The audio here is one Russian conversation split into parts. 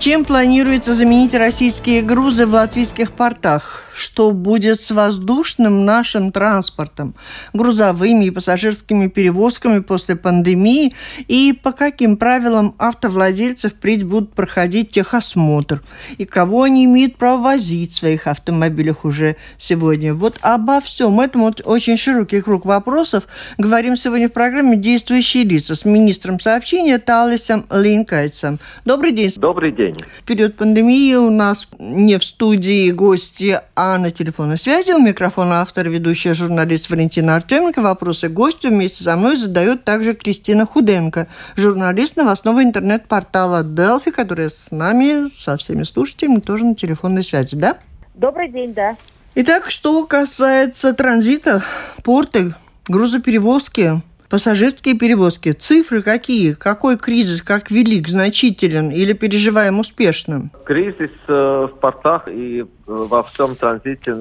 Чем планируется заменить российские грузы в латвийских портах? Что будет с воздушным нашим транспортом, грузовыми и пассажирскими перевозками после пандемии? И по каким правилам автовладельцы впредь будут проходить техосмотр? И кого они имеют право возить в своих автомобилях уже сегодня? Вот обо всем этом вот очень широкий круг вопросов говорим сегодня в программе «Действующие лица» с министром сообщения Талисом Линкайцем. Добрый день. Добрый день. В период пандемии у нас не в студии гости, а на телефонной связи. У микрофона автор, ведущая журналист Валентина Артеменко. Вопросы гостю вместе со мной задает также Кристина Худенко, журналист новостного интернет-портала Delphi, которая с нами, со всеми слушателями, тоже на телефонной связи, да? Добрый день, да. Итак, что касается транзита, порты, грузоперевозки, Пассажирские перевозки. Цифры какие? Какой кризис, как велик, значителен или переживаем успешно? Кризис э, в портах и э, во всем транзите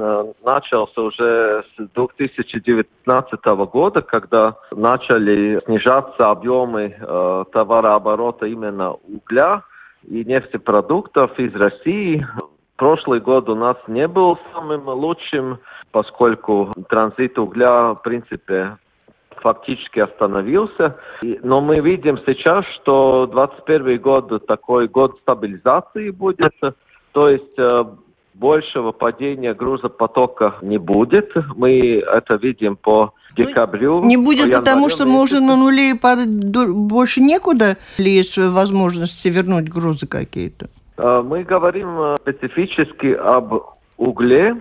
начался уже с 2019 года, когда начали снижаться объемы э, товарооборота именно угля и нефтепродуктов из России. Прошлый год у нас не был самым лучшим, поскольку транзит угля, в принципе, фактически остановился. Но мы видим сейчас, что 2021 год такой год стабилизации будет. То есть э, большего падения грузопотока не будет. Мы это видим по ну, декабрю. Не будет, потому что мы уже на нуле и падать больше некуда? Или есть возможности вернуть грузы какие-то? Э, мы говорим э, специфически об угле,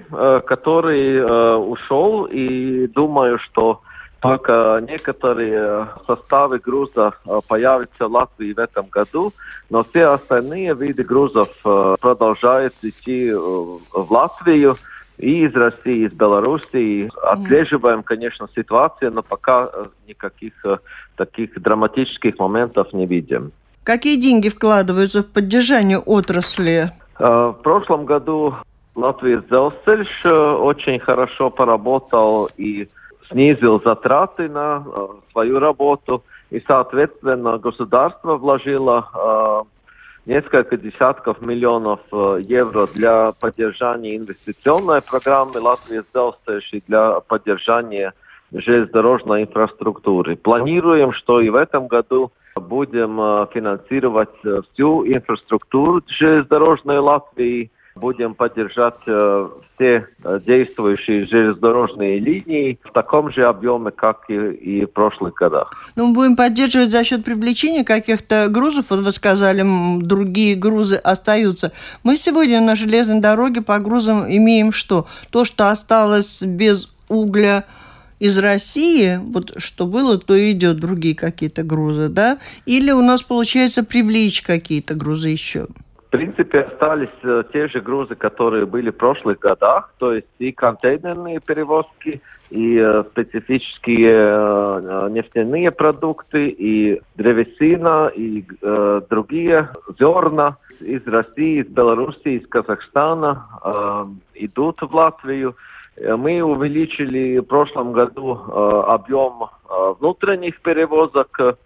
который ушел, и думаю, что только некоторые составы груза появятся в Латвии в этом году, но все остальные виды грузов продолжают идти в Латвию и из России, и из Белоруссии. Отслеживаем, конечно, ситуацию, но пока никаких таких драматических моментов не видим. Какие деньги вкладываются в поддержание отрасли? В прошлом году Латвия Зелсельш очень хорошо поработал и снизил затраты на э, свою работу, и, соответственно, государство вложило э, несколько десятков миллионов э, евро для поддержания инвестиционной программы Латвии и для поддержания железнодорожной инфраструктуры. Планируем, что и в этом году будем э, финансировать э, всю инфраструктуру железнодорожной Латвии, будем поддержать э, все э, действующие железнодорожные линии в таком же объеме, как и, и в прошлых годах. Ну, мы будем поддерживать за счет привлечения каких-то грузов. Вот вы сказали, другие грузы остаются. Мы сегодня на железной дороге по грузам имеем что? То, что осталось без угля, из России, вот что было, то идет другие какие-то грузы, да? Или у нас получается привлечь какие-то грузы еще? В принципе, остались э, те же грузы, которые были в прошлых годах, то есть и контейнерные перевозки, и э, специфические э, нефтяные продукты, и древесина, и другие зерна из России, из Белоруссии, из Казахстана идут в Латвию. Мы увеличили в прошлом году объем внутренних перевозок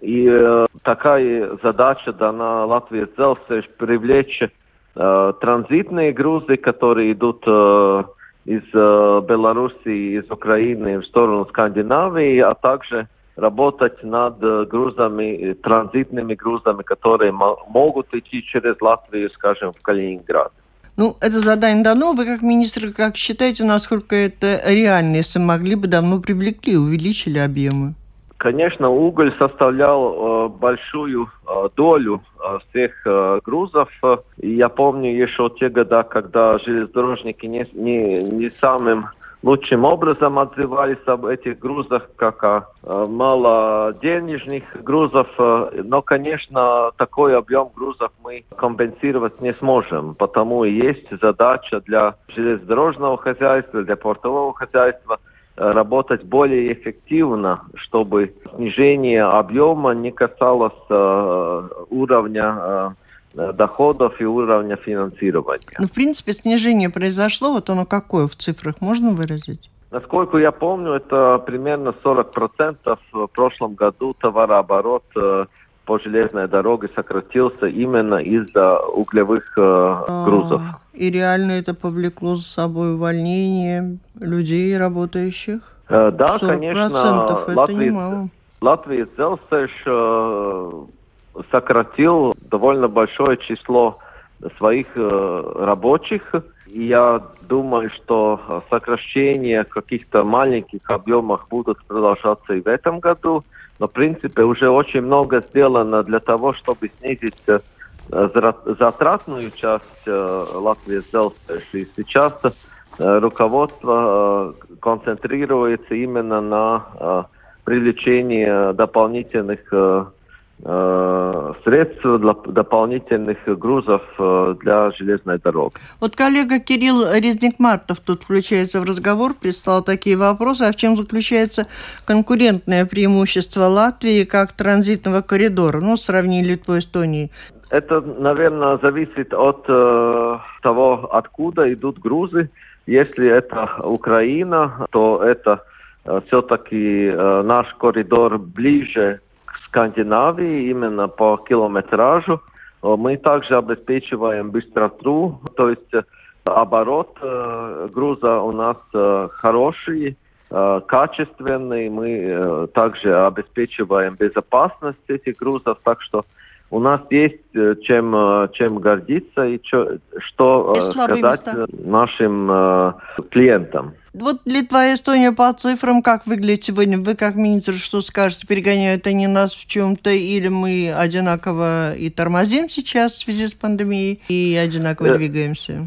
и э, такая задача дана Латвии Зелсеш привлечь э, транзитные грузы, которые идут э, из э, Белоруссии, из Украины в сторону Скандинавии, а также работать над э, грузами, транзитными грузами, которые могут идти через Латвию, скажем, в Калининград. Ну, это задание дано. Вы как министр, как считаете, насколько это реально, если могли бы давно привлекли, увеличили объемы? Конечно, уголь составлял э, большую э, долю э, всех э, грузов. И я помню еще те года, когда железнодорожники не, не, не самым лучшим образом отзывались об этих грузах, как о э, малоденежных грузов. Но, конечно, такой объем грузов мы компенсировать не сможем, потому и есть задача для железнодорожного хозяйства, для портового хозяйства работать более эффективно, чтобы снижение объема не касалось э, уровня э, доходов и уровня финансирования. Ну, в принципе, снижение произошло, вот оно какое в цифрах можно выразить? Насколько я помню, это примерно 40% в прошлом году товарооборот э, по железной дороге сократился именно из-за углевых э, а, грузов. И реально это повлекло за собой увольнение людей, работающих? Э, да, 40% конечно. это Латвия, немало. Латвия Целсеш э, сократил довольно большое число своих э, рабочих. Я думаю, что сокращения каких-то маленьких объемах будут продолжаться и в этом году. Но, в принципе, уже очень много сделано для того, чтобы снизить э, затратную часть э, Латвии И сейчас э, руководство э, концентрируется именно на э, привлечении дополнительных э, Э, средств для дополнительных грузов э, для железной дороги. Вот коллега Кирилл Резник-Мартов тут включается в разговор, прислал такие вопросы. А в чем заключается конкурентное преимущество Латвии как транзитного коридора? Ну, сравнили Литву и Эстонией. Это, наверное, зависит от э, того, откуда идут грузы. Если это Украина, то это э, все-таки э, наш коридор ближе Скандинавии именно по километражу. Мы также обеспечиваем быстроту, то есть э, оборот э, груза у нас э, хороший, качественный. Мы также обеспечиваем безопасность этих грузов, так что у нас есть чем, чем гордиться и что, что сказать места. нашим клиентам. Вот Литва и Эстония по цифрам как выглядит сегодня? Вы как министр что скажете? Перегоняют они нас в чем-то или мы одинаково и тормозим сейчас в связи с пандемией и одинаково да. Э, двигаемся?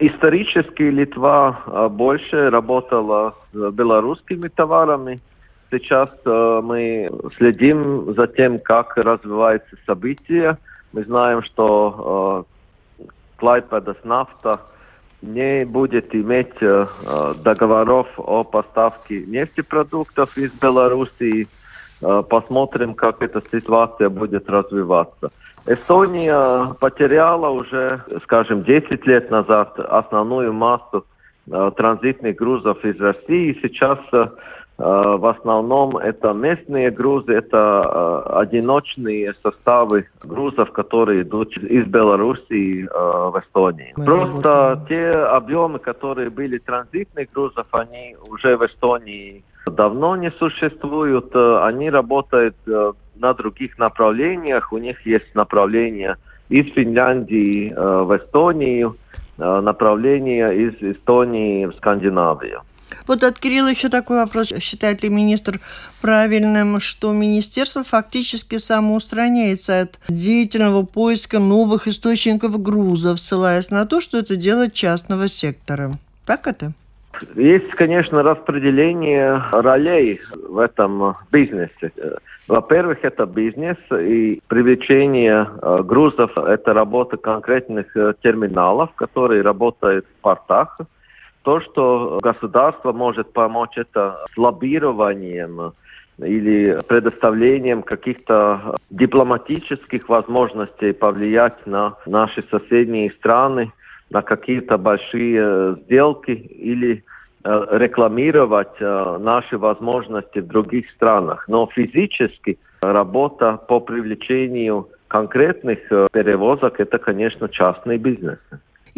Исторически Литва э, больше работала с белорусскими товарами. Сейчас э, мы следим за тем, как развиваются события. Мы знаем, что Клайпедас нафта – не будет иметь э, договоров о поставке нефтепродуктов из Белоруссии. Э, посмотрим, как эта ситуация будет развиваться. Эстония потеряла уже, скажем, 10 лет назад основную массу э, транзитных грузов из России. Сейчас Э, в основном это местные грузы, это э, одиночные составы грузов, которые идут из Белоруссии э, в Эстонии. Мы Просто те объемы, которые были транзитных грузов, они уже в Эстонии давно не существуют. Они работают на других направлениях. У них есть направление из Финляндии в Эстонию, направление из Эстонии в Скандинавию. Вот от Кирилла еще такой вопрос. Считает ли министр правильным, что министерство фактически самоустраняется от деятельного поиска новых источников грузов, ссылаясь на то, что это дело частного сектора? Так это? Есть, конечно, распределение ролей в этом бизнесе. Во-первых, это бизнес, и привлечение э, грузов – это работа конкретных э, терминалов, которые работают в портах – то, что государство может помочь, это с лоббированием или предоставлением каких-то дипломатических возможностей повлиять на наши соседние страны, на какие-то большие сделки или э, рекламировать э, наши возможности в других странах. Но физически работа по привлечению конкретных э, перевозок – это, конечно, частный бизнес.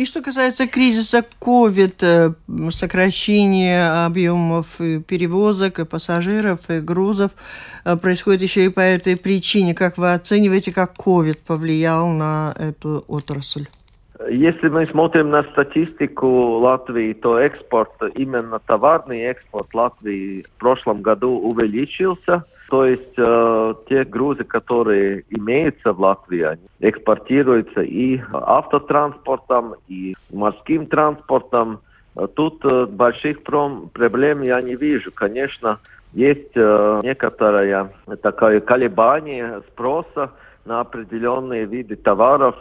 И что касается кризиса COVID, э, сокращения объемов перевозок, и пассажиров, и грузов э, происходит еще и по этой причине. Как вы оцениваете, как COVID повлиял на эту отрасль? Если мы смотрим на статистику Латвии, то экспорт, именно товарный экспорт Латвии в прошлом году увеличился. То есть э, те грузы, которые имеются в Латвии, они экспортируются и автотранспортом, и морским транспортом. Тут больших проблем я не вижу. Конечно, есть некоторое такое колебание спроса на определенные виды товаров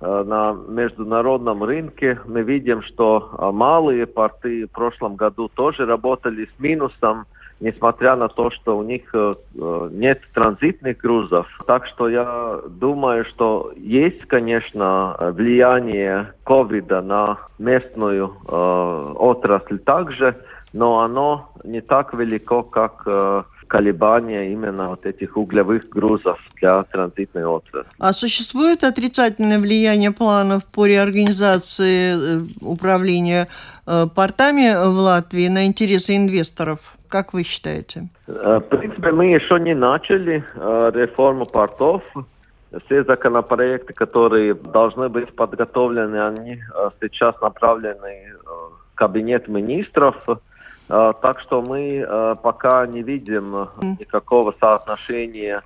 на международном рынке. Мы видим, что малые порты в прошлом году тоже работали с минусом несмотря на то, что у них э, э, нет транзитных грузов. Так что я думаю, что есть, конечно, влияние ковида на местную э, отрасль также, но оно не так велико, как э, колебания именно вот этих углевых грузов для транзитной отрасли. А существует отрицательное влияние планов по реорганизации э, управления портами в Латвии на интересы инвесторов? Как вы считаете? Э, в принципе, мы еще не начали э, реформу портов. Все законопроекты, которые должны быть подготовлены, они э, сейчас направлены в кабинет министров. Так что мы пока не видим никакого соотношения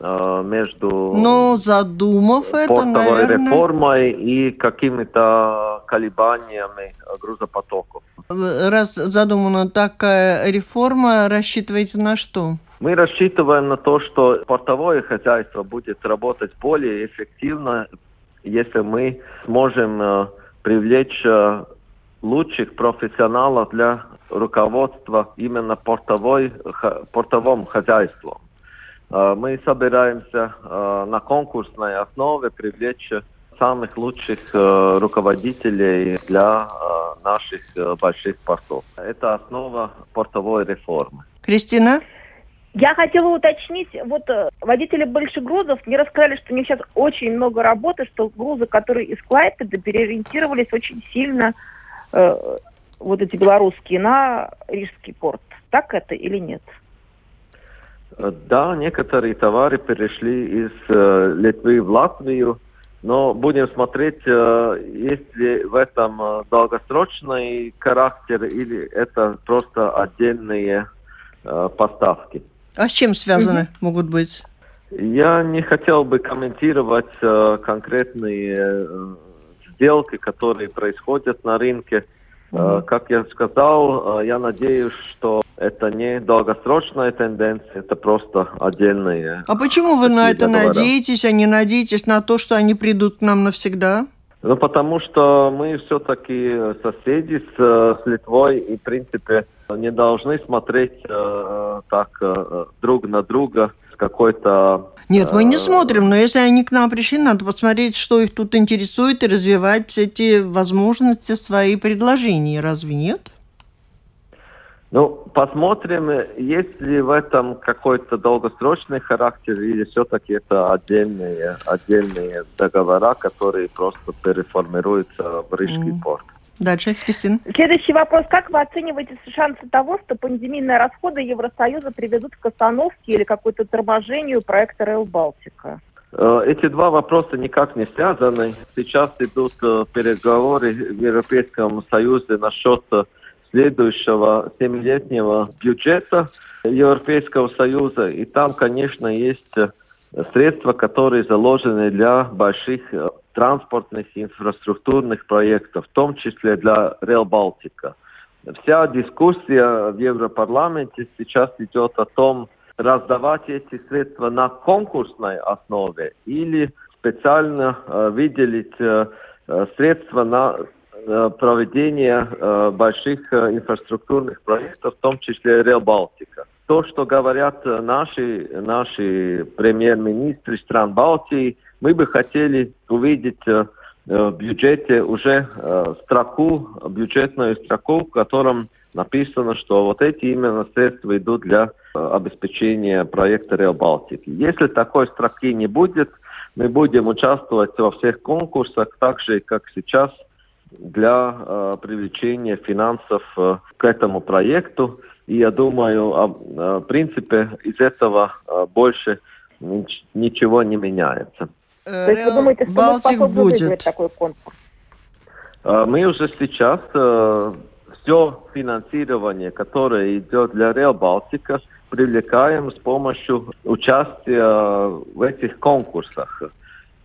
между Но задумав это, наверное... реформой и какими-то колебаниями грузопотоков. Раз задумана такая реформа, рассчитываете на что? Мы рассчитываем на то, что портовое хозяйство будет работать более эффективно, если мы сможем э, привлечь э, лучших профессионалов для руководства именно портовой, портовым хозяйством. Э, мы собираемся на конкурсной основе привлечь самых лучших э, руководителей для э, наших э, больших портов. Это основа портовой реформы. Кристина? Я хотела уточнить, вот э, водители больших грузов мне рассказали, что у них сейчас очень много работы, что грузы, которые из Клайпеда переориентировались очень сильно, э, вот эти белорусские, на Рижский порт. Так это или нет? Э, да, некоторые товары перешли из э, Литвы в Латвию. Но будем смотреть, э, есть ли в этом э, долгосрочный характер или это просто отдельные э, поставки. А с чем связаны mm-hmm. могут быть? Я не хотел бы комментировать конкретные сделки, которые происходят на рынке. Mm-hmm. Как я сказал, я надеюсь, что это не долгосрочная тенденция, это просто отдельные. А почему вы на это договора. надеетесь, а не надеетесь на то, что они придут к нам навсегда? Ну, потому что мы все-таки соседи с, с Литвой и, в принципе, не должны смотреть э, так э, друг на друга с какой-то... Нет, мы не смотрим, но если они к нам пришли, надо посмотреть, что их тут интересует, и развивать эти возможности, свои предложения. Разве нет? Ну, посмотрим, есть ли в этом какой-то долгосрочный характер или все-таки это отдельные, отдельные договора, которые просто переформируются в Рижский mm. порт. Дальше, Кристина. Следующий вопрос. Как вы оцениваете шансы того, что пандемийные расходы Евросоюза приведут к остановке или какой-то торможению проекта Rail Балтика? Э, эти два вопроса никак не связаны. Сейчас идут э, переговоры в Европейском Союзе насчет э, следующего семилетнего бюджета Европейского Союза. И там, конечно, есть средства, которые заложены для больших транспортных инфраструктурных проектов, в том числе для Rail Балтика. Вся дискуссия в Европарламенте сейчас идет о том, раздавать эти средства на конкурсной основе или специально э, выделить э, э средства на проведения э, больших инфраструктурных проектов, в том числе Реал Балтика. То, что говорят наши, наши премьер-министры стран Балтии, мы бы хотели увидеть в бюджете уже строку, бюджетную строку, в котором написано, что вот эти именно средства идут для обеспечения проекта Реал Балтики. Если такой строки не будет, мы будем участвовать во всех конкурсах, так же, как сейчас – для э, привлечения финансов э, к этому проекту. И я думаю, э, в принципе, из этого э, больше ничего не меняется. То есть вы думаете, что Балтик мы будет такой конкурс? Э, мы уже сейчас э, все финансирование, которое идет для Реал Балтика, привлекаем с помощью участия в этих конкурсах.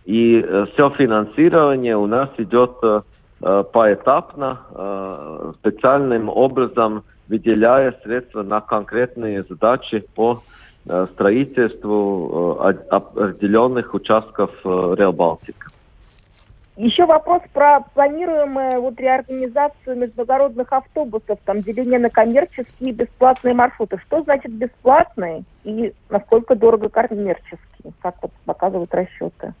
И э, все финансирование у нас идет э, поэтапно, э, специальным образом выделяя средства на конкретные задачи по э, строительству э, определенных участков э, Реал Балтика. Еще вопрос про планируемую вот реорганизацию международных автобусов, там деление на коммерческие и бесплатные маршруты. Что значит бесплатные и насколько дорого коммерческие, как вот показывают расчеты?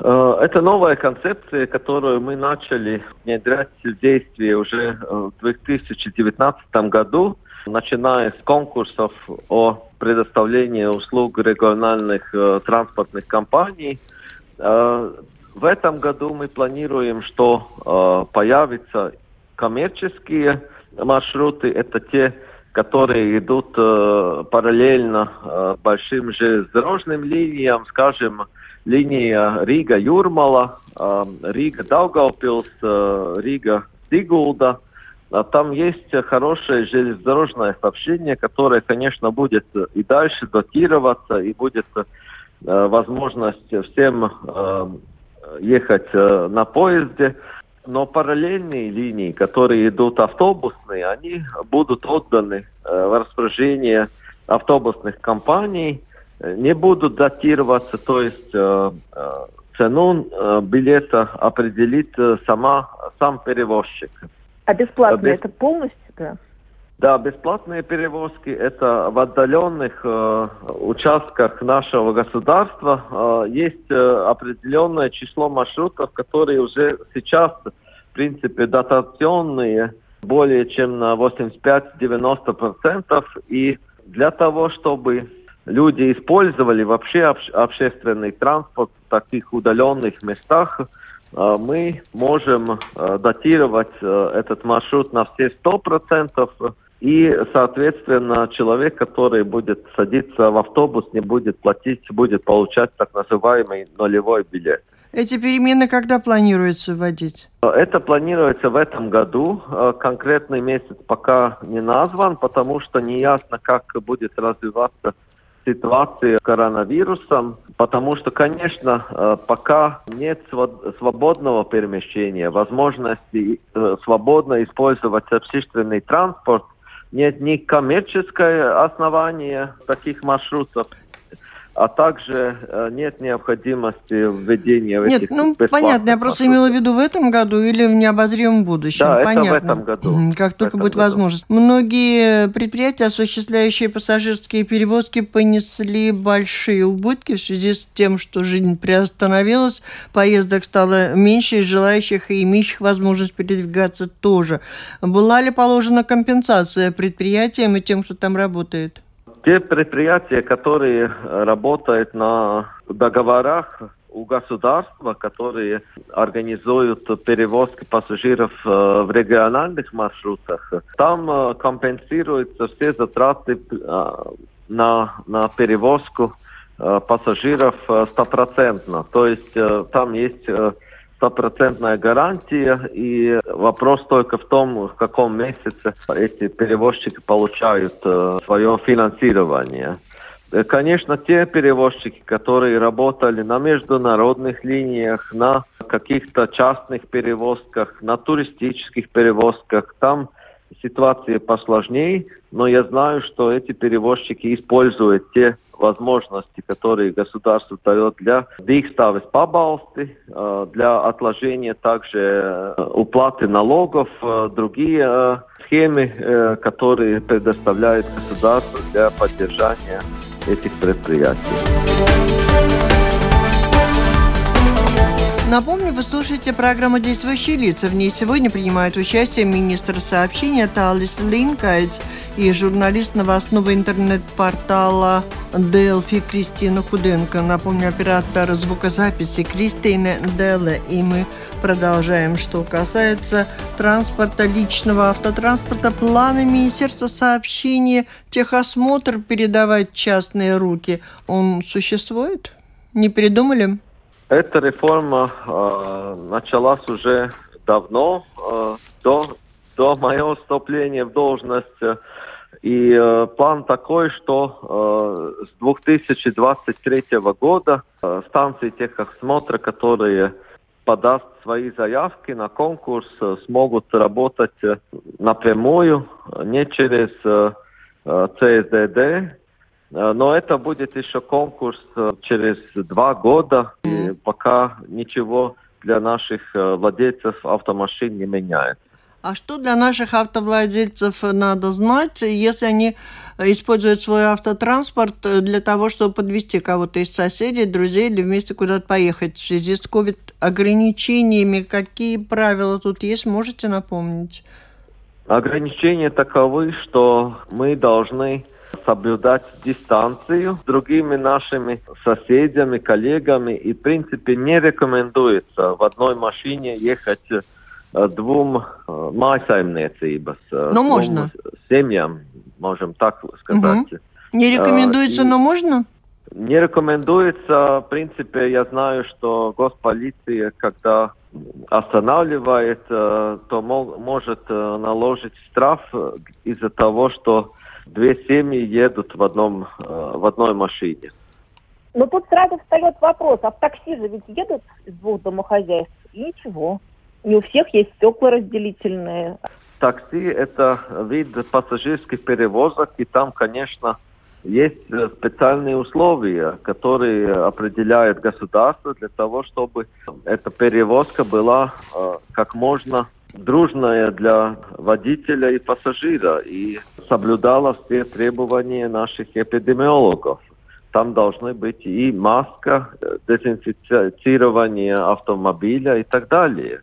Э, это новая концепция, которую мы начали внедрять в действие уже в 2019 году, начиная с конкурсов о предоставлении услуг региональных э, транспортных компаний. Э, в этом году мы планируем, что э, появятся коммерческие маршруты. Это те, которые идут э, параллельно э, большим железнодорожным линиям, скажем, линия Рига-Юрмала, э, Рига-Даугавпилс, э, Рига-Сигулда. А там есть хорошее железнодорожное сообщение, которое, конечно, будет и дальше датироваться, и будет э, возможность всем э, ехать э, на поезде, но параллельные линии, которые идут автобусные, они будут отданы в распоряжение автобусных компаний, не будут датироваться, то есть цену билета определит сама, сам перевозчик. А бесплатно Без... это полностью, да? Да, бесплатные перевозки это в отдаленных э, участках нашего государства э, есть э, определенное число маршрутов, которые уже сейчас, в принципе, дотационные более чем на 85-90%. И для того, чтобы люди использовали вообще обще общественный транспорт в таких удаленных местах, мы можем э, датировать э, этот маршрут на все 100%, и, соответственно, человек, который будет садиться в автобус, не будет платить, будет получать так называемый нулевой билет. Эти перемены когда планируется вводить? Это планируется в этом году. Конкретный месяц пока не назван, потому что не ясно, как будет развиваться ситуация с коронавирусом, потому что, конечно, пока нет свободного перемещения, возможности э, свободно использовать общественный транспорт – нет ни коммерческое основание таких маршрутов, а также э, нет необходимости введения нет, этих ну понятно, я просто имела в виду в этом году или в необозримом будущем. Да, понятно. это в этом году. Как только будет году. возможность. Многие предприятия, осуществляющие пассажирские перевозки, понесли большие убытки в связи с тем, что жизнь приостановилась, поездок стало меньше, и желающих и имеющих возможность передвигаться тоже. Была ли положена компенсация предприятиям и тем, кто там работает? Те предприятия, которые работают на договорах у государства, которые организуют перевозки пассажиров э, в региональных маршрутах, там э, компенсируются все затраты э, на, на перевозку пассажиров стопроцентно. То есть там есть стопроцентная гарантия, и вопрос только в том, в каком месяце эти перевозчики получают э, свое финансирование. Э, конечно, те перевозчики, которые работали на международных линиях, на каких-то частных перевозках, на туристических перевозках, там ситуация посложнее, но я знаю, что эти перевозчики используют те возможности, которые государство дает для дīkstāves пабалсты, э, для отложения также э, уплаты налогов, э, другие схемы, которые предоставляет государство для поддержания этих предприятий. Напомню, вы слушаете программу «Действующие лица». В ней сегодня принимает участие министр сообщения Талис Линкайдс и журналист новостного интернет-портала Делфи Кристина Худенко. Напомню, оператор звукозаписи Кристина Деле. И мы продолжаем. Что касается транспорта, личного автотранспорта, планы Министерства сообщения техосмотр передавать частные руки, он существует? Не передумали? Эта реформа э, началась уже давно, э, до, до моего вступления в должность. И э, план такой, что э, с 2023 года э, станции техосмотра, которые подаст свои заявки на конкурс, смогут работать напрямую, не через ЦСДД, но это будет еще конкурс через два года, и пока ничего для наших владельцев автомашин не меняется. А что для наших автовладельцев надо знать, если они используют свой автотранспорт для того, чтобы подвести кого-то из соседей, друзей или вместе куда-то поехать в связи с COVID-ограничениями? Какие правила тут есть, можете напомнить? Ограничения таковы, что мы должны соблюдать дистанцию с другими нашими соседями, коллегами. И, в принципе, не рекомендуется в одной машине ехать двум mājsaimniecības, ну, можно. семьям, можем так сказать. Угу. Не рекомендуется, и но можно? Не рекомендуется. В принципе, я знаю, что госполиция, когда останавливает, то может наложить штраф из-за того, что две семьи едут в, одном, в одной машине. Но тут сразу встает вопрос, а в такси же ведь едут из двух домохозяйств, и ничего. Не у всех есть стекла разделительные. Такси – это вид пассажирских перевозок, и там, конечно, есть специальные условия, которые определяет государство для того, чтобы эта перевозка была э, как можно дружная для водителя и пассажира и соблюдала все требования наших эпидемиологов. Там должны быть и маска, дезинфицирование автомобиля и так далее.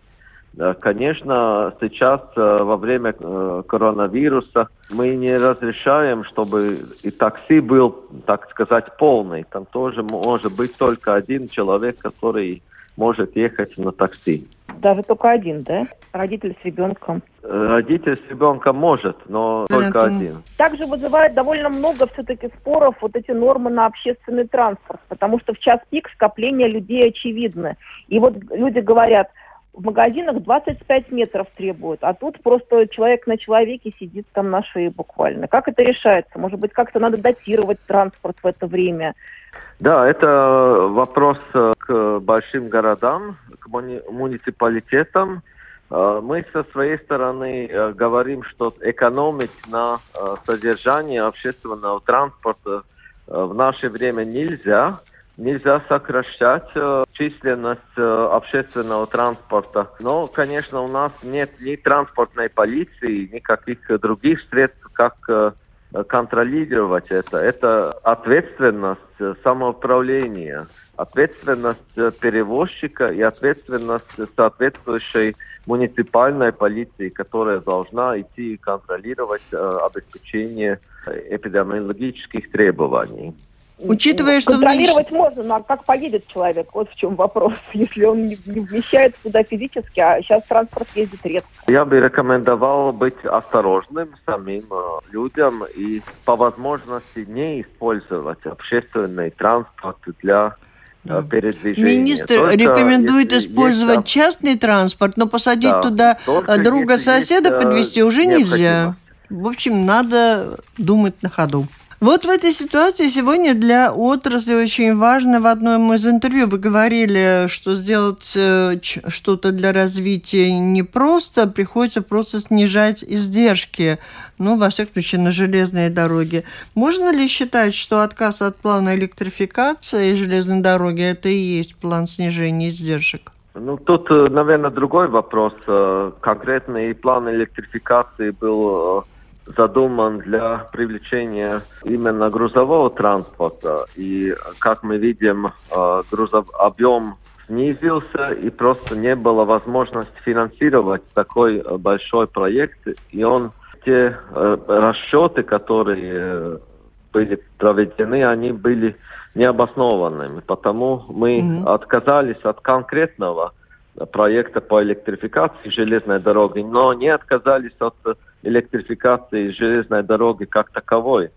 Конечно, сейчас во время коронавируса мы не разрешаем, чтобы и такси был, так сказать, полный. Там тоже может быть только один человек, который может ехать на такси. Даже только один, да? Родитель с ребенком. Родитель с ребенком может, но только один. Также вызывает довольно много все-таки споров вот эти нормы на общественный транспорт, потому что в час пик скопление людей очевидно. И вот люди говорят, в магазинах 25 метров требуют, а тут просто человек на человеке сидит там на шее буквально. Как это решается? Может быть, как-то надо датировать транспорт в это время? Да, это вопрос э, к большим городам, к муни- муниципалитетам. Э, мы со своей стороны э, говорим, что экономить на содержании общественного транспорта в наше время нельзя нельзя сокращать э, численность э, общественного транспорта. Но, конечно, у нас нет ни транспортной полиции, никаких других средств, как э, контролировать это. Это ответственность самоуправления, ответственность перевозчика и ответственность соответствующей муниципальной полиции, которая должна идти и контролировать обеспечение эпидемиологических требований. Учитывая, что... Контролировать можно, но как поедет человек? Вот в чем вопрос. Если он не, не вмещается туда физически, а сейчас транспорт ездит редко. Я бы рекомендовал быть осторожным самим э, людям и по возможности не использовать общественный транспорт для э, передвижения. Министр Только рекомендует использовать есть... частный транспорт, но посадить да, туда друга соседа подвести уже нельзя. В общем, надо думать на ходу. Вот в этой ситуации сегодня для отрасли очень важно, в одном из интервью вы говорили, что сделать э, что-то для развития непросто, приходится просто снижать издержки, ну, во всяком случае, на железные дороги. Можно ли считать, что отказ от плана электрификации железной дороги – это и есть план снижения издержек? Ну, тут, э, наверное, другой вопрос. Э, конкретный план электрификации был задуман для привлечения именно грузового транспорта. И, как мы видим, э, грузов, объем снизился, и просто не было возможности финансировать такой э, большой проект. И он, те э, расчеты, которые были проведены, они были необоснованными. Потому мы mm-hmm. отказались от конкретного проекта по электрификации железной дороги, но не отказались от электрификации железной дороги как таковой.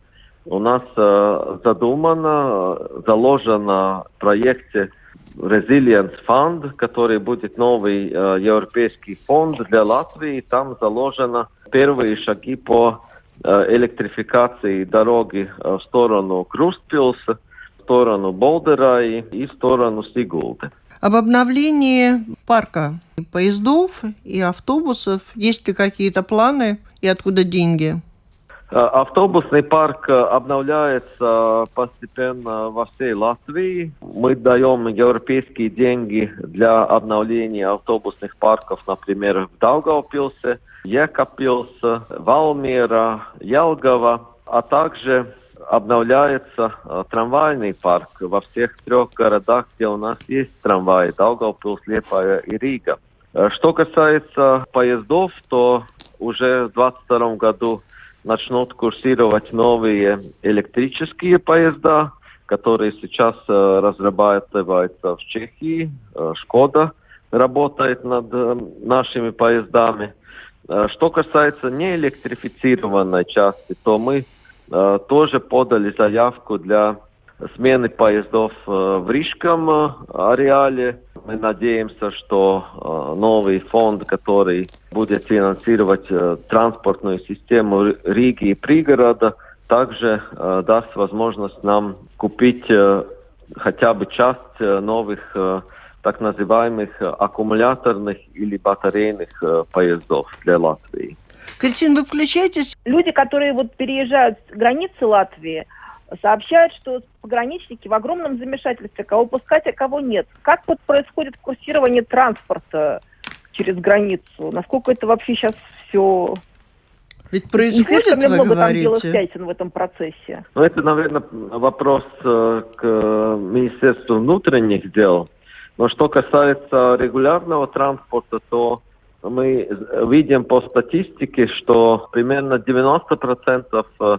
У нас э, задумано, заложено в проекте Resilience Fund, который будет новый э, европейский фонд для Латвии. Там заложено первые шаги по э, электрификации дороги э, в сторону Крустпилса, в сторону Болдера и, и в сторону Сигулды. Об обновлении парка поездов и автобусов есть ли какие-то планы и откуда деньги? Э, автобусный парк э, обновляется постепенно во всей Латвии. Мы даем европейские деньги для обновления автобусных парков, например, в Даугавпилсе, Екапилсе, Валмера, Ялгова, а также обновляется э, трамвайный парк во всех трех городах, где у нас есть трамваи – Даугавпилс, Лепая и Рига. Что касается поездов, то уже в 2022 году начнут курсировать новые электрические поезда, которые сейчас э, разрабатываются в Чехии. Э, Шкода работает над э, нашими поездами. Э, что касается неэлектрифицированной части, то мы э, тоже подали заявку для смены поездов э, в Рижском э, ареале. Мы надеемся, что э, новый фонд, который будет финансировать транспортную систему Риги и пригорода, также даст возможность нам купить хотя бы часть новых так называемых аккумуляторных или батарейных поездов для Латвии. Кристина, вы включаетесь? Люди, которые вот переезжают с границы Латвии, сообщают, что пограничники в огромном замешательстве, кого пускать, а кого нет. Как вот происходит курсирование транспорта через границу? Насколько это вообще сейчас все ведь происходит, вы много говорите? там дела в этом процессе. Ну, это, наверное, вопрос э, к Министерству внутренних дел. Но что касается регулярного транспорта, то мы видим по статистике, что примерно 90% Э,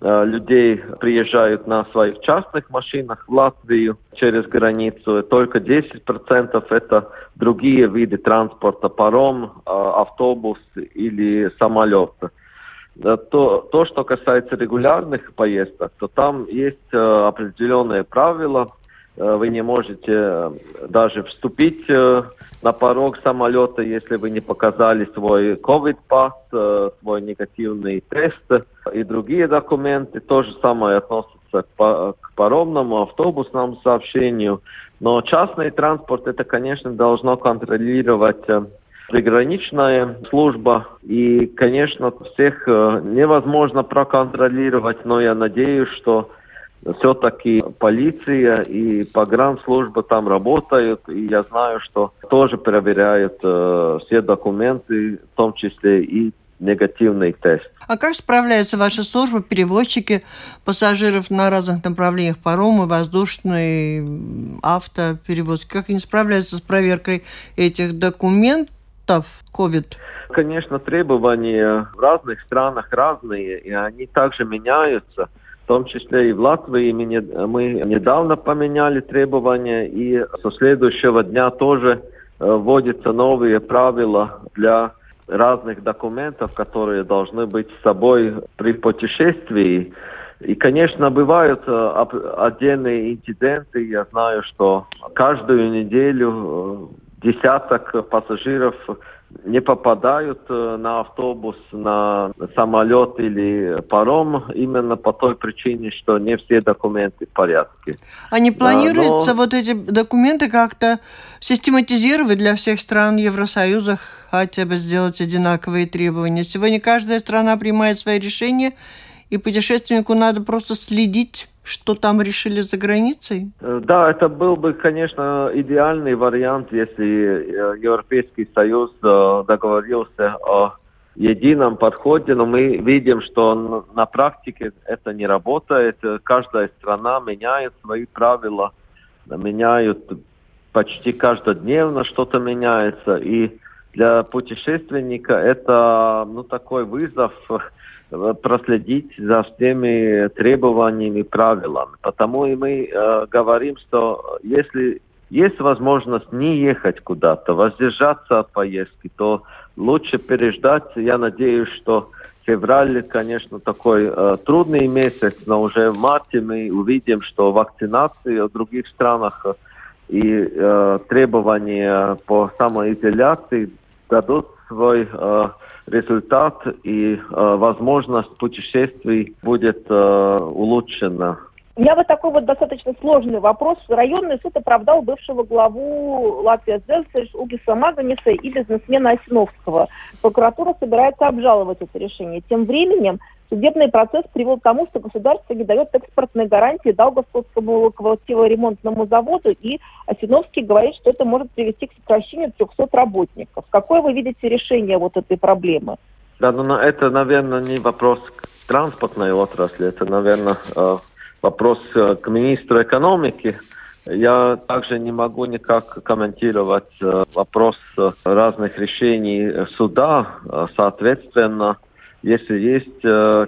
людей приезжают на своих частных машинах в Латвию через границу. Только 10% это другие виды транспорта, паром, э, автобус или самолет. Э, то, то, что касается регулярных поездок, то там есть определенные правила. Вы не можете даже вступить на порог самолета, если вы не показали свой COVID-пас, свой негативный тест и другие документы. То же самое относится к, паромному, автобусному сообщению. Но частный транспорт, это, конечно, должно контролировать э, приграничная служба. И, конечно, всех э, невозможно проконтролировать, но я надеюсь, что все-таки полиция и погранслужба там работают, и я знаю, что тоже проверяют э, все документы, в том числе и негативный тест. А как справляется ваша служба, перевозчики пассажиров на разных направлениях парома, воздушной, автоперевозки? Как они справляются с проверкой этих документов COVID? Конечно, требования в разных странах разные, и они также меняются. В том числе и в Латвии мы, не, мы недавно поменяли требования, и со следующего дня тоже э, вводятся новые правила для разных документов, которые должны быть с собой при путешествии. И, конечно, бывают э, отдельные инциденты. Я знаю, что каждую неделю э, десяток пассажиров не попадают э, на автобус, на самолет или паром именно по той причине, что не все документы в порядке. А не планируется Но... вот эти документы как-то систематизировать для всех стран Евросоюза, хотя бы сделать одинаковые требования? Сегодня каждая страна принимает свои решения, и путешественнику надо просто следить что там решили за границей? Э, да, это был бы, конечно, идеальный вариант, если э, Европейский Союз э, договорился о едином подходе, но мы видим, что на практике это не работает. Каждая страна меняет свои правила, меняют почти каждодневно что-то меняется. И для путешественника это ну, такой вызов проследить за всеми требованиями, правилами. Потому и мы э, говорим, что если есть возможность не ехать куда-то, воздержаться от поездки, то лучше переждать. Я надеюсь, что февраль, конечно, такой э, трудный месяц, но уже в марте мы увидим, что вакцинации в других странах и э, требования по самоизоляции дадут свой э, результат и э, возможность путешествий будет э, улучшена. Меня вот такой вот достаточно сложный вопрос. Районный суд оправдал бывшего главу Латвии СДС Угиса Маганиса и бизнесмена Осиновского. Прокуратура собирается обжаловать это решение. Тем временем судебный процесс привел к тому, что государство не дает экспортные гарантии Даугавпилскому локомотиворемонтному заводу, и Осиновский говорит, что это может привести к сокращению 300 работников. Какое вы видите решение вот этой проблемы? Да, ну это, наверное, не вопрос транспортной отрасли, это, наверное, э, вопрос э, к министру экономики. Я также не могу никак комментировать э, вопрос э, разных решений суда. Соответственно, если есть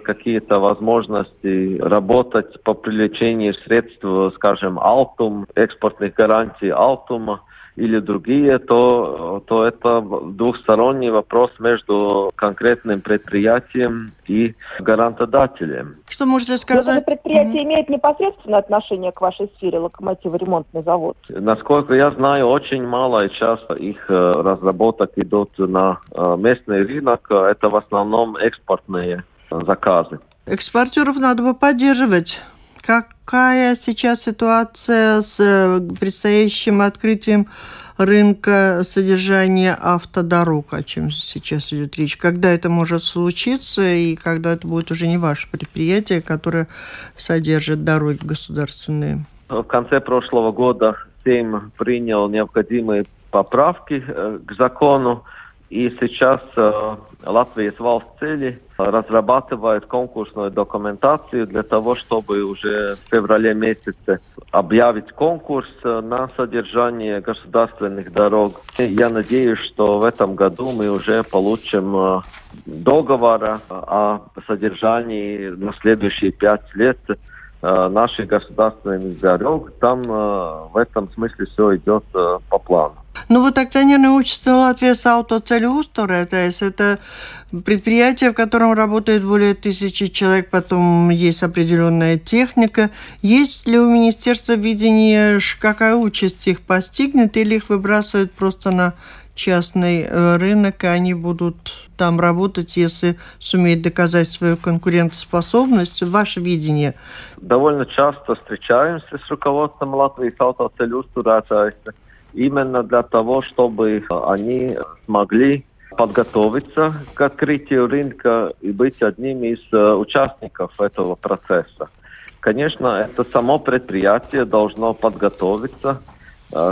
какие-то возможности работать по привлечению средств, скажем, Алтум, экспортных гарантий Алтума, или другие, то, то это двухсторонний вопрос между конкретным предприятием и гарантодателем. Что можете сказать? это предприятие mm-hmm. имеет непосредственное отношение к вашей сфере, локомотиво-ремонтный завод? Насколько я знаю, очень мало сейчас их э, разработок идут на э, местный рынок. Это в основном экспортные заказы. Экспортеров надо бы поддерживать. Какая сейчас ситуация с э, предстоящим открытием рынка содержания автодорог, о чем сейчас идет речь? Когда это может случиться и когда это будет уже не ваше предприятие, которое содержит дороги государственные? В конце прошлого года Сейм принял необходимые поправки э, к закону, и сейчас э, Латвия Валс цели разрабатывает конкурсную документацию для того, чтобы уже в феврале месяце объявить конкурс э, на содержание государственных дорог. И я надеюсь, что в этом году мы уже получим э, договор э, о содержании на следующие пять лет э, наших государственных дорог. Там в этом смысле все идет по плану. Ну вот акционерное общество Латвия с автоцелеустора, то есть это предприятие, в котором работает более тысячи человек, потом есть определенная техника. Есть ли у министерства видение, какая участь их постигнет, или их выбрасывают просто на частный э, рынок, и они будут там работать, если сумеют доказать свою конкурентоспособность? Ваше видение? Довольно часто встречаемся с руководством Латвии с автоцелеустурата именно для того, чтобы они смогли подготовиться к открытию рынка и быть одним из э, участников этого процесса. Конечно, это само предприятие должно подготовиться Э,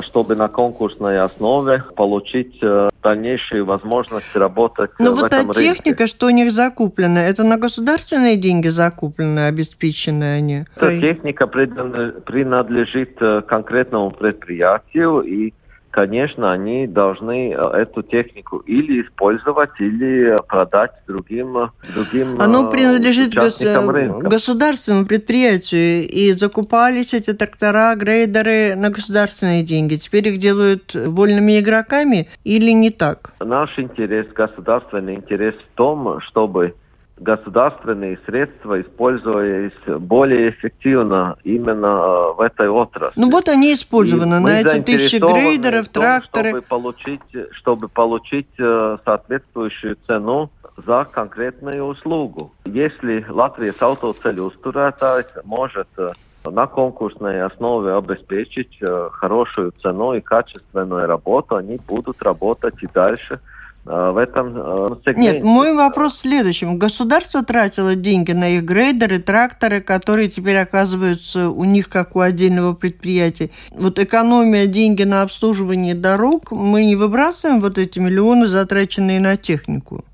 чтобы на конкурсной основе получить э, дальнейшие возможности работать Но в вот этом та техника, что у них закуплена, это на государственные деньги закуплены, обеспечены они? Эта техника принадлежит э, конкретному предприятию и конечно, они должны э, эту технику или использовать, или продать другим, э, другим Оно э, принадлежит гос- государственному предприятию, и закупались эти трактора, грейдеры на государственные деньги. Теперь их делают вольными игроками или не так? Наш интерес, государственный интерес в том, чтобы государственные средства использовались более эффективно именно э, в этой отрасли. Ну вот они использованы И на эти тысячи грейдеров, том, тракторы. Чтобы получить, чтобы получить э, соответствующую цену за конкретную услугу. Если Латвия с автоцелеустурētājs может э, на конкурсной основе обеспечить хорошую цену и качественную работу, они будут работать и дальше – в этом э, сегменте. Нет, мой вопрос в следующем. Государство тратило деньги на их грейдеры, тракторы, которые теперь оказываются у них как у отдельного предприятия. Вот экономия деньги на обслуживание дорог, мы не выбрасываем вот эти миллионы, затраченные на технику?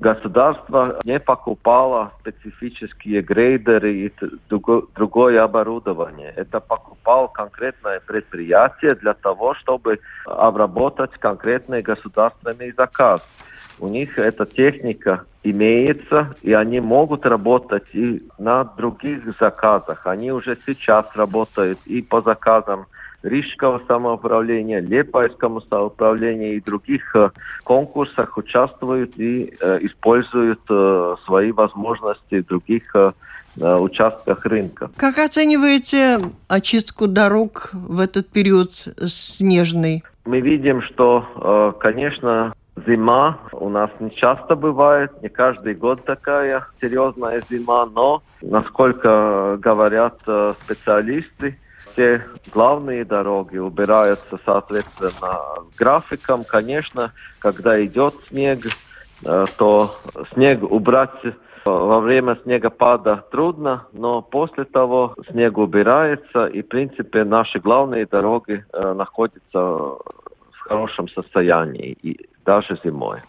Государство не покупало специфические грейдеры и другое оборудование. Это покупал конкретное предприятие для того, чтобы обработать конкретный государственный заказ. У них эта техника имеется, и они могут работать и на других заказах. Они уже сейчас работают и по заказам Рижского самоуправления, Лепайскому самоуправлению и других э, конкурсах участвуют и э, используют э, свои возможности в других участках рынка. Как оцениваете очистку дорог в этот период снежный? Мы видим, что, конечно, Зима у нас не часто бывает, не каждый год такая серьезная зима, но, насколько говорят специалисты, все главные дороги убираются соответственно графиком. Конечно, когда идет снег, э, то снег убрать во время снегопада трудно, но после того снег убирается, и, в принципе, наши главные дороги э, находятся в хорошем состоянии, и даже зимой.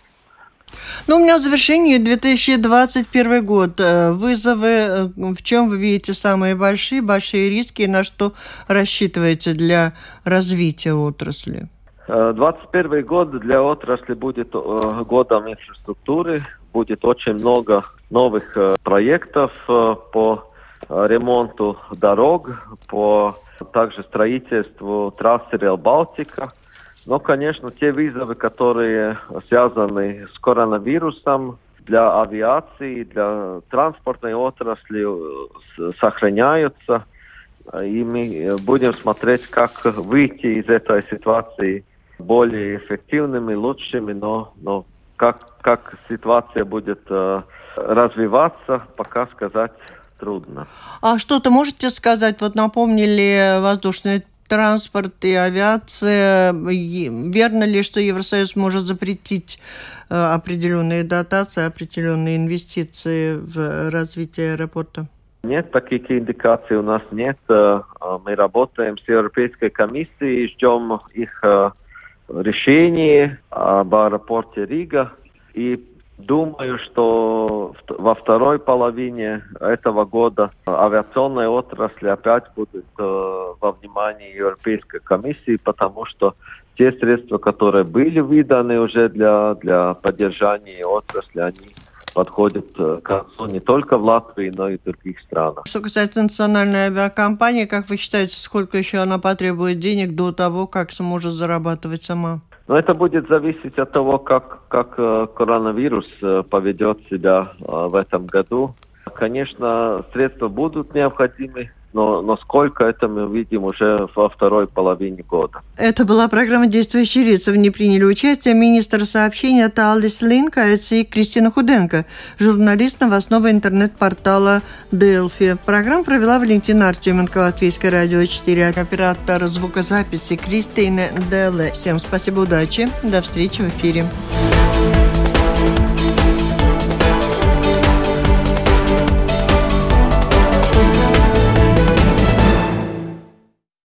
Ну, у меня в завершении 2021 год. Э, вызовы, э, в чем вы видите самые большие, большие риски, и на что рассчитываете для развития отрасли? 2021 э, год для отрасли будет годом инфраструктуры, будет очень много новых проектов по ремонту дорог, по также строительству трассы Реал Балтика – но, конечно, те вызовы, которые связаны с коронавирусом, для авиации, для транспортной отрасли э, сохраняются. И мы будем смотреть, как выйти из этой ситуации более эффективными, лучшими, но, но как, как ситуация будет э, развиваться, пока сказать трудно. А что-то можете сказать? Вот напомнили воздушные транспорт и авиация. Верно ли, что Евросоюз может запретить э, определенные дотации, определенные инвестиции в развитие аэропорта? Нет, таких индикаций у нас нет. Э, мы работаем с Европейской комиссией, ждем их э, решений об аэропорте Рига. И Думаю, что во второй половине этого года авиационная отрасль опять будет э, во внимании Европейской комиссии, потому что те средства, которые были выданы уже для, для поддержания отрасли, они подходят э, к концу не только в Латвии, но и в других странах. Что касается национальной авиакомпании, как вы считаете, сколько еще она потребует денег до того, как сможет зарабатывать сама? Но это будет зависеть от того, как, как э, коронавирус э, поведет себя э, в этом году. Конечно, средства будут необходимы, но, но сколько это мы увидим уже во второй половине года. Это была программа «Действующие лица». В ней приняли участие министр сообщения Талдис Линкайц и Кристина Худенко, журналист новостного интернет-портала «Делфи». Программу провела Валентина Артеменко, Латвийское радио 4, оператор звукозаписи Кристина Деле. Всем спасибо, удачи, до встречи в эфире.